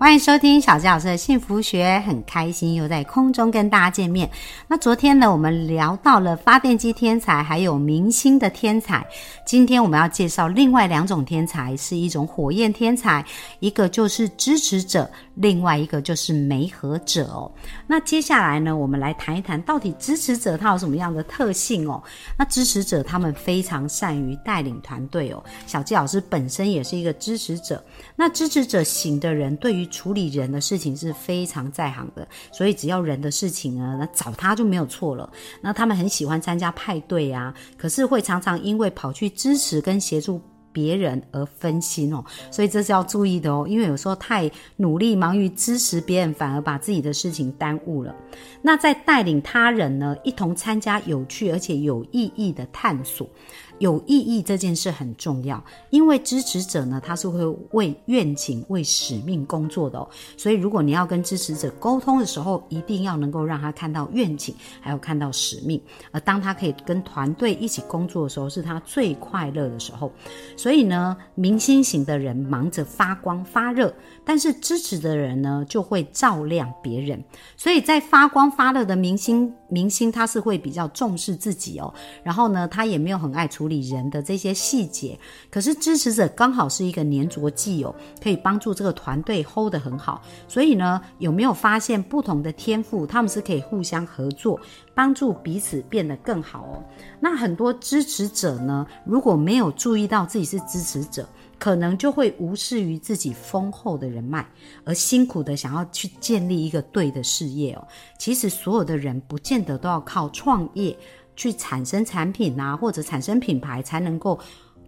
欢迎收听小吉老师的幸福学，很开心又在空中跟大家见面。那昨天呢，我们聊到了发电机天才，还有明星的天才。今天我们要介绍另外两种天才，是一种火焰天才，一个就是支持者，另外一个就是媒合者哦。那接下来呢，我们来谈一谈到底支持者他有什么样的特性哦？那支持者他们非常善于带领团队哦。小纪老师本身也是一个支持者，那支持者型的人对于处理人的事情是非常在行的，所以只要人的事情呢，那找他就没有错了。那他们很喜欢参加派对啊，可是会常常因为跑去支持跟协助别人而分心哦，所以这是要注意的哦。因为有时候太努力忙于支持别人，反而把自己的事情耽误了。那在带领他人呢，一同参加有趣而且有意义的探索。有意义这件事很重要，因为支持者呢，他是会为愿景、为使命工作的哦。所以，如果你要跟支持者沟通的时候，一定要能够让他看到愿景，还有看到使命。而当他可以跟团队一起工作的时候，是他最快乐的时候。所以呢，明星型的人忙着发光发热，但是支持的人呢，就会照亮别人。所以在发光发热的明星，明星他是会比较重视自己哦，然后呢，他也没有很爱理人的这些细节，可是支持者刚好是一个粘着剂哦，可以帮助这个团队 hold 得很好。所以呢，有没有发现不同的天赋，他们是可以互相合作，帮助彼此变得更好哦？那很多支持者呢，如果没有注意到自己是支持者，可能就会无视于自己丰厚的人脉，而辛苦的想要去建立一个对的事业哦。其实所有的人不见得都要靠创业。去产生产品啊，或者产生品牌，才能够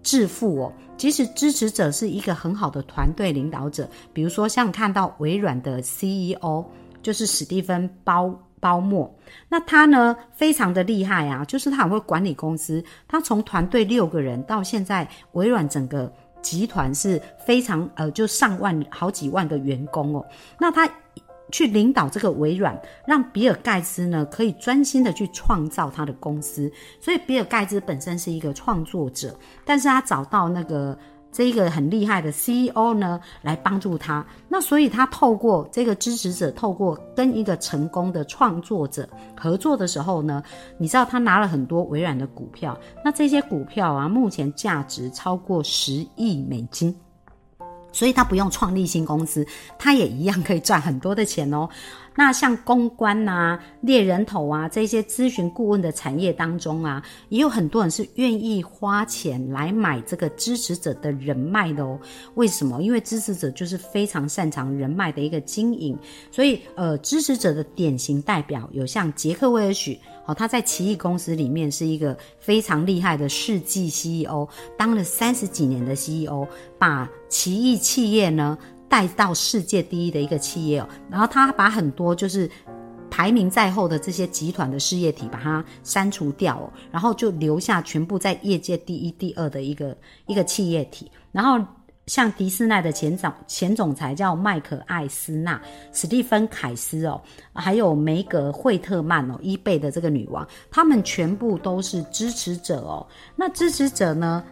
致富哦。其实支持者是一个很好的团队领导者，比如说像看到微软的 CEO 就是史蒂芬包包默，那他呢非常的厉害啊，就是他很会管理公司，他从团队六个人到现在微软整个集团是非常呃就上万好几万个员工哦，那他。去领导这个微软，让比尔盖茨呢可以专心的去创造他的公司。所以比尔盖茨本身是一个创作者，但是他找到那个这一个很厉害的 CEO 呢来帮助他。那所以他透过这个支持者，透过跟一个成功的创作者合作的时候呢，你知道他拿了很多微软的股票。那这些股票啊，目前价值超过十亿美金。所以他不用创立新公司，他也一样可以赚很多的钱哦。那像公关呐、猎人头啊这些咨询顾问的产业当中啊，也有很多人是愿意花钱来买这个支持者的人脉的哦。为什么？因为支持者就是非常擅长人脉的一个经营，所以呃，支持者的典型代表有像杰克威尔许。他在奇异公司里面是一个非常厉害的世纪 CEO，当了三十几年的 CEO，把奇异企业呢带到世界第一的一个企业哦。然后他把很多就是排名在后的这些集团的事业体把它删除掉哦，然后就留下全部在业界第一、第二的一个一个企业体，然后。像迪士尼的前总前总裁叫麦克艾斯纳，史蒂芬凯斯哦，还有梅格惠特曼哦，伊贝的这个女王，他们全部都是支持者哦。那支持者呢，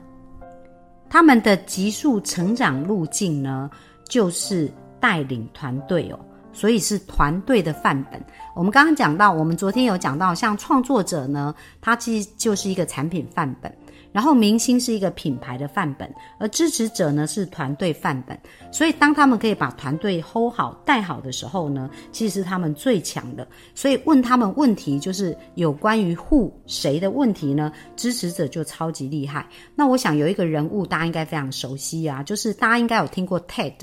他们的急速成长路径呢，就是带领团队哦，所以是团队的范本。我们刚刚讲到，我们昨天有讲到，像创作者呢，他其实就是一个产品范本。然后明星是一个品牌的范本，而支持者呢是团队范本。所以当他们可以把团队 hold 好、带好的时候呢，其实是他们最强的。所以问他们问题，就是有关于 who 谁的问题呢？支持者就超级厉害。那我想有一个人物大家应该非常熟悉啊，就是大家应该有听过 TED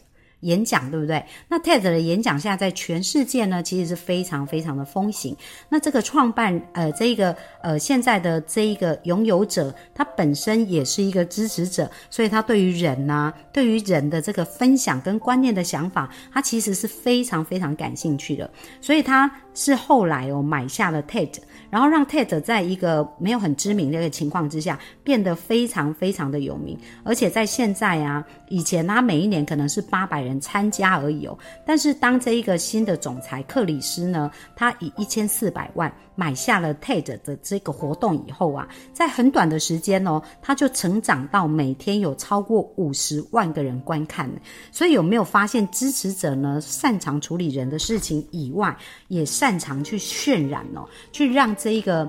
演讲，对不对？那 TED 的演讲现在在全世界呢，其实是非常非常的风行。那这个创办呃，这一个呃，现在的这一个拥有者，他本身也是一个支持者，所以他对于人呐，对于人的这个分享跟观念的想法，他其实是非常非常感兴趣的。所以他是后来哦买下了 TED，然后让 TED 在一个没有很知名的一个情况之下，变得非常非常的有名。而且在现在啊，以前他每一年可能是八百人。参加而已哦，但是当这一个新的总裁克里斯呢，他以一千四百万买下了 TED 的这个活动以后啊，在很短的时间哦，他就成长到每天有超过五十万个人观看。所以有没有发现支持者呢？擅长处理人的事情以外，也擅长去渲染哦，去让这一个。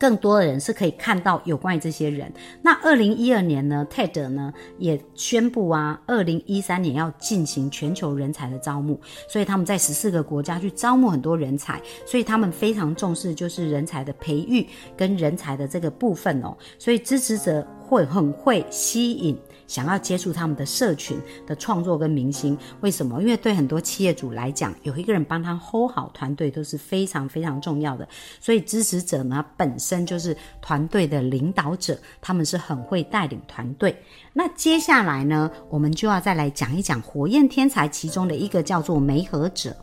更多的人是可以看到有关于这些人。那二零一二年呢，TED 呢也宣布啊，二零一三年要进行全球人才的招募，所以他们在十四个国家去招募很多人才，所以他们非常重视就是人才的培育跟人才的这个部分哦，所以支持者会很会吸引。想要接触他们的社群的创作跟明星，为什么？因为对很多企业主来讲，有一个人帮他 hold 好团队都是非常非常重要的。所以支持者呢，本身就是团队的领导者，他们是很会带领团队。那接下来呢，我们就要再来讲一讲火焰天才其中的一个叫做梅和者。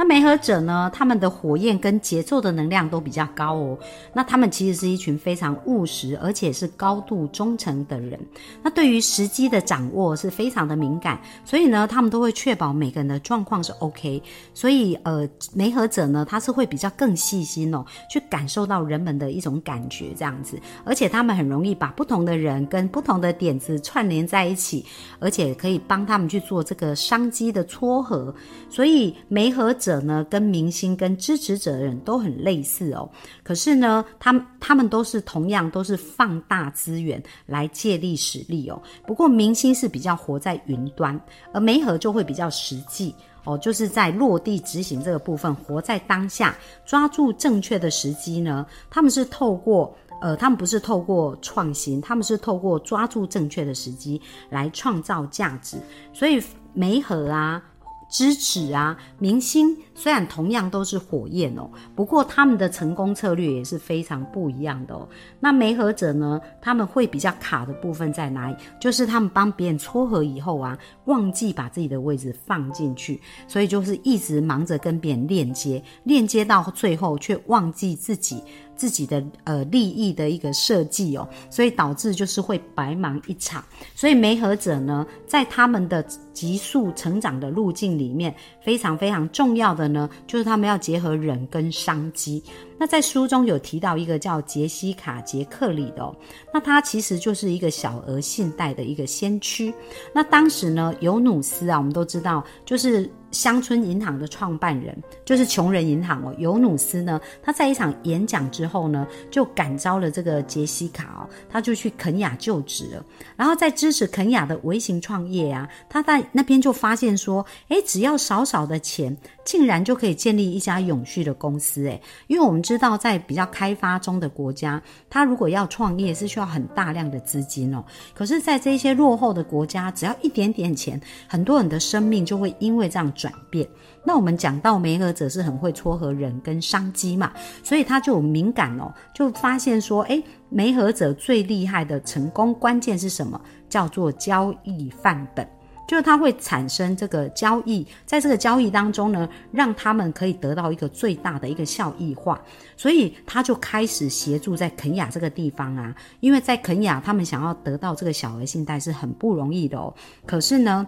那媒合者呢？他们的火焰跟节奏的能量都比较高哦。那他们其实是一群非常务实，而且是高度忠诚的人。那对于时机的掌握是非常的敏感，所以呢，他们都会确保每个人的状况是 OK。所以，呃，媒合者呢，他是会比较更细心哦，去感受到人们的一种感觉这样子。而且他们很容易把不同的人跟不同的点子串联在一起，而且可以帮他们去做这个商机的撮合。所以，媒合者。者呢，跟明星跟支持者的人都很类似哦。可是呢，他们他们都是同样都是放大资源来借力使力哦。不过明星是比较活在云端，而梅和就会比较实际哦，就是在落地执行这个部分，活在当下，抓住正确的时机呢。他们是透过呃，他们不是透过创新，他们是透过抓住正确的时机来创造价值。所以梅和啊。支持啊，明星虽然同样都是火焰哦，不过他们的成功策略也是非常不一样的哦。那媒合者呢，他们会比较卡的部分在哪里？就是他们帮别人撮合以后啊，忘记把自己的位置放进去，所以就是一直忙着跟别人链接，链接到最后却忘记自己。自己的呃利益的一个设计哦，所以导致就是会白忙一场。所以媒合者呢，在他们的急速成长的路径里面，非常非常重要的呢，就是他们要结合人跟商机。那在书中有提到一个叫杰西卡·杰克里的，那他其实就是一个小额信贷的一个先驱。那当时呢，尤努斯啊，我们都知道，就是乡村银行的创办人，就是穷人银行哦。尤努斯呢，他在一场演讲之后呢，就感召了这个杰西卡哦，他就去肯雅就职了。然后在支持肯雅的微型创业啊，他在那边就发现说，哎，只要少少的钱。竟然就可以建立一家永续的公司，诶，因为我们知道，在比较开发中的国家，他如果要创业是需要很大量的资金哦。可是，在这些落后的国家，只要一点点钱，很多人的生命就会因为这样转变。那我们讲到媒合者是很会撮合人跟商机嘛，所以他就有敏感哦，就发现说，诶，媒合者最厉害的成功关键是什么？叫做交易范本。就是它会产生这个交易，在这个交易当中呢，让他们可以得到一个最大的一个效益化，所以他就开始协助在肯雅这个地方啊，因为在肯雅他们想要得到这个小额信贷是很不容易的哦，可是呢。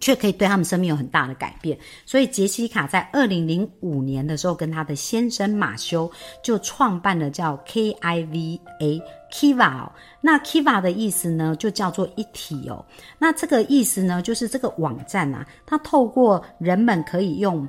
却可以对他们生命有很大的改变，所以杰西卡在二零零五年的时候，跟他的先生马修就创办了叫 KIVA Kiva。那 Kiva 的意思呢，就叫做一体哦。那这个意思呢，就是这个网站啊，它透过人们可以用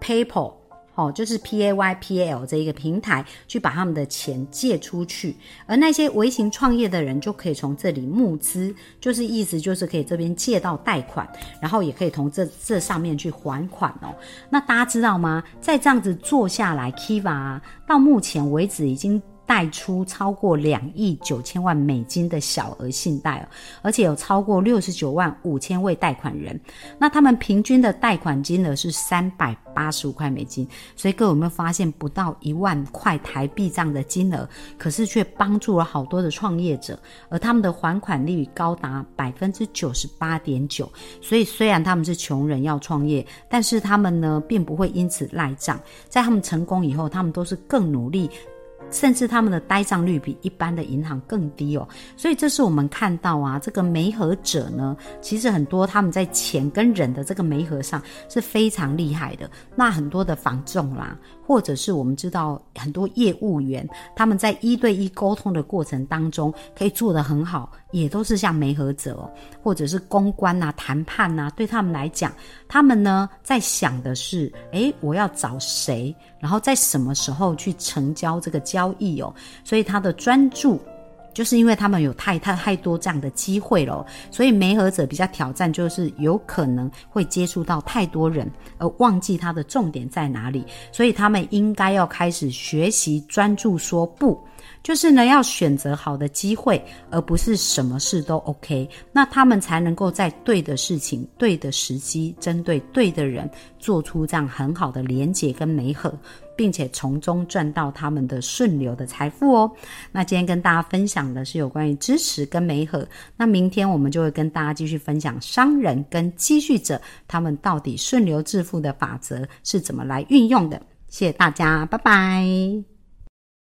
paper。哦，就是 P A Y P A L 这一个平台去把他们的钱借出去，而那些微型创业的人就可以从这里募资，就是意思就是可以这边借到贷款，然后也可以从这这上面去还款哦。那大家知道吗？在这样子做下来，Kiva 到目前为止已经贷出超过两亿九千万美金的小额信贷哦，而且有超过六十九万五千位贷款人。那他们平均的贷款金额是三百八十五块美金，所以各位有没有发现，不到一万块台币这样的金额，可是却帮助了好多的创业者，而他们的还款率高达百分之九十八点九。所以虽然他们是穷人要创业，但是他们呢，并不会因此赖账。在他们成功以后，他们都是更努力。甚至他们的呆账率比一般的银行更低哦，所以这是我们看到啊，这个媒合者呢，其实很多他们在钱跟人的这个媒合上是非常厉害的。那很多的房仲啦，或者是我们知道很多业务员，他们在一对一沟通的过程当中可以做得很好，也都是像媒合者哦，或者是公关呐、谈判呐，对他们来讲，他们呢在想的是，诶，我要找谁，然后在什么时候去成交这个价交易哦，所以他的专注，就是因为他们有太太太多这样的机会了，所以媒合者比较挑战，就是有可能会接触到太多人，而忘记他的重点在哪里，所以他们应该要开始学习专注说不。就是呢，要选择好的机会，而不是什么事都 OK，那他们才能够在对的事情、对的时机，针对对的人，做出这样很好的连结跟美合，并且从中赚到他们的顺流的财富哦。那今天跟大家分享的是有关于支持跟美合，那明天我们就会跟大家继续分享商人跟积蓄者他们到底顺流致富的法则是怎么来运用的。谢谢大家，拜拜。